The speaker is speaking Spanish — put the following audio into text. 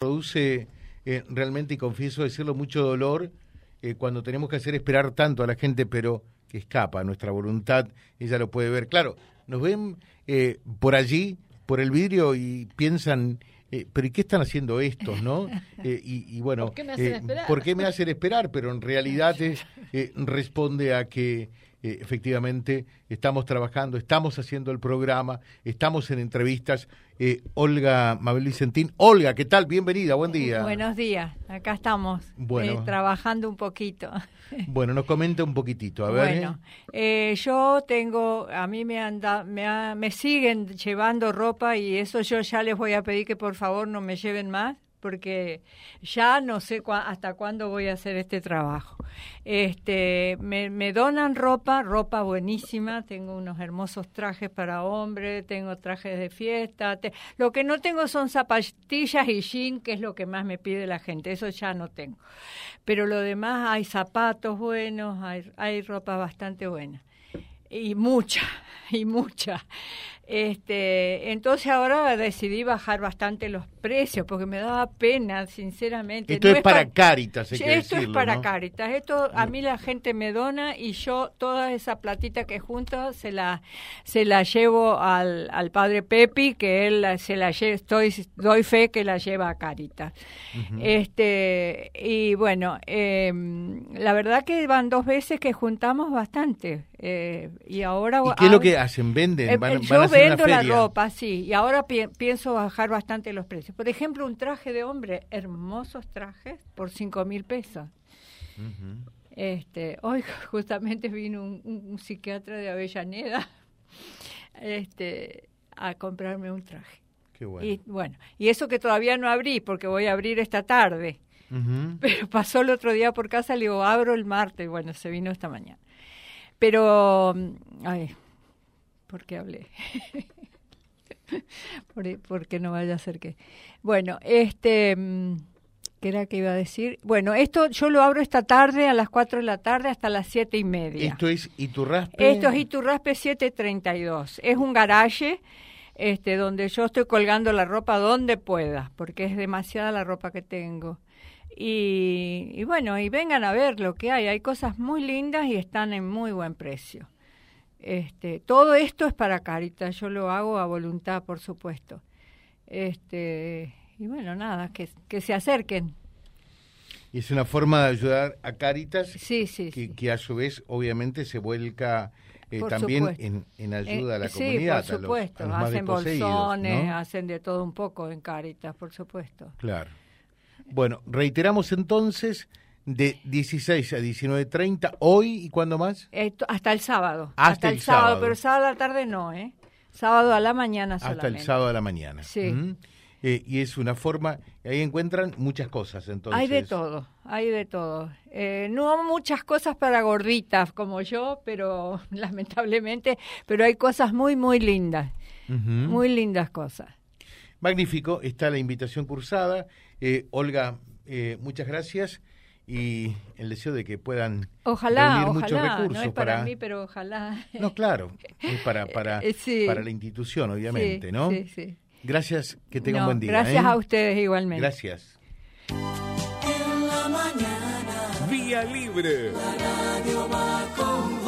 produce eh, realmente, y confieso decirlo, mucho dolor eh, cuando tenemos que hacer esperar tanto a la gente, pero que escapa a nuestra voluntad, ella lo puede ver. Claro, nos ven eh, por allí, por el vidrio, y piensan, pero ¿y qué están haciendo estos, no? y, bueno, ¿Por qué, me hacen esperar? ¿por qué me hacen esperar? Pero en realidad responde a que efectivamente estamos trabajando, estamos haciendo el programa, estamos en entrevistas. Eh, Olga Mabel Vicentín. Olga, ¿qué tal? Bienvenida, buen día. Buenos días, acá estamos bueno. eh, trabajando un poquito. Bueno, nos comenta un poquitito, a ver. Bueno, eh, yo tengo, a mí me, anda, me, me siguen llevando ropa y eso yo ya les voy a pedir que por favor no me lleven más porque ya no sé hasta cuándo voy a hacer este trabajo. Este, me, donan ropa, ropa buenísima, tengo unos hermosos trajes para hombres, tengo trajes de fiesta, te, lo que no tengo son zapatillas y jean, que es lo que más me pide la gente, eso ya no tengo. Pero lo demás hay zapatos buenos, hay, hay ropa bastante buena y mucha, y mucha. Este, entonces ahora decidí bajar bastante los precios porque me daba pena, sinceramente. Esto no es, para Caritas, hay Esto es para ¿no? Caritas. Esto a mí la gente me dona y yo toda esa platita que junto se la se la llevo al, al padre Pepi, que él se la lleva, estoy doy fe que la lleva a Caritas. Uh -huh. Este y bueno, eh, la verdad que van dos veces que juntamos bastante. Eh, y ahora ¿Y qué es lo que hacen? ¿Venden? ¿Van, van yo a hacer vendo una la ropa, sí, y ahora pi pienso bajar bastante los precios. Por ejemplo, un traje de hombre, hermosos trajes, por cinco mil pesos. Uh -huh. Este, hoy justamente vino un, un, un, psiquiatra de Avellaneda este, a comprarme un traje. Qué bueno. Y bueno, y eso que todavía no abrí, porque voy a abrir esta tarde. Uh -huh. Pero pasó el otro día por casa, le digo, abro el martes, bueno, se vino esta mañana. Pero, ay, ¿por qué hablé? por, porque no vaya a ser que... Bueno, este, ¿qué era que iba a decir? Bueno, esto yo lo abro esta tarde a las 4 de la tarde hasta las siete y media. ¿Esto es Iturraspe? Esto es Iturraspe 732. Es un garaje este, donde yo estoy colgando la ropa donde pueda, porque es demasiada la ropa que tengo. Y, y, bueno, y vengan a ver lo que hay. Hay cosas muy lindas y están en muy buen precio. Este, todo esto es para Caritas, yo lo hago a voluntad, por supuesto. Este, y bueno, nada, que, que se acerquen. Y es una forma de ayudar a Caritas, sí, sí, que, sí. que a su vez obviamente se vuelca eh, también en, en, ayuda eh, a la comunidad. Sí, por supuesto, a los, a los hacen bolsones, ¿no? hacen de todo un poco en Caritas, por supuesto. Claro. Bueno, reiteramos entonces de 16 a 19.30, hoy y cuándo más? Hasta el sábado. Hasta, hasta el, el sábado, sábado, pero sábado a la tarde no, ¿eh? Sábado a la mañana hasta solamente. el sábado a la mañana. Sí. ¿Mm? Eh, y es una forma, ahí encuentran muchas cosas entonces. Hay de todo, hay de todo. Eh, no muchas cosas para gorditas como yo, pero lamentablemente, pero hay cosas muy, muy lindas, Uh -huh. muy lindas cosas. Magnífico, está la invitación cursada. Eh, Olga, eh, muchas gracias y el deseo de que puedan ojalá, reunir ojalá, muchos recursos no es para, mí, pero ojalá. No, claro, es para para, sí. para la institución, obviamente, sí, ¿no? Sí, sí. Gracias, que tengan no, buen día. Gracias ¿eh? a ustedes igualmente. Gracias. En la mañana. Vía Libre. La radio va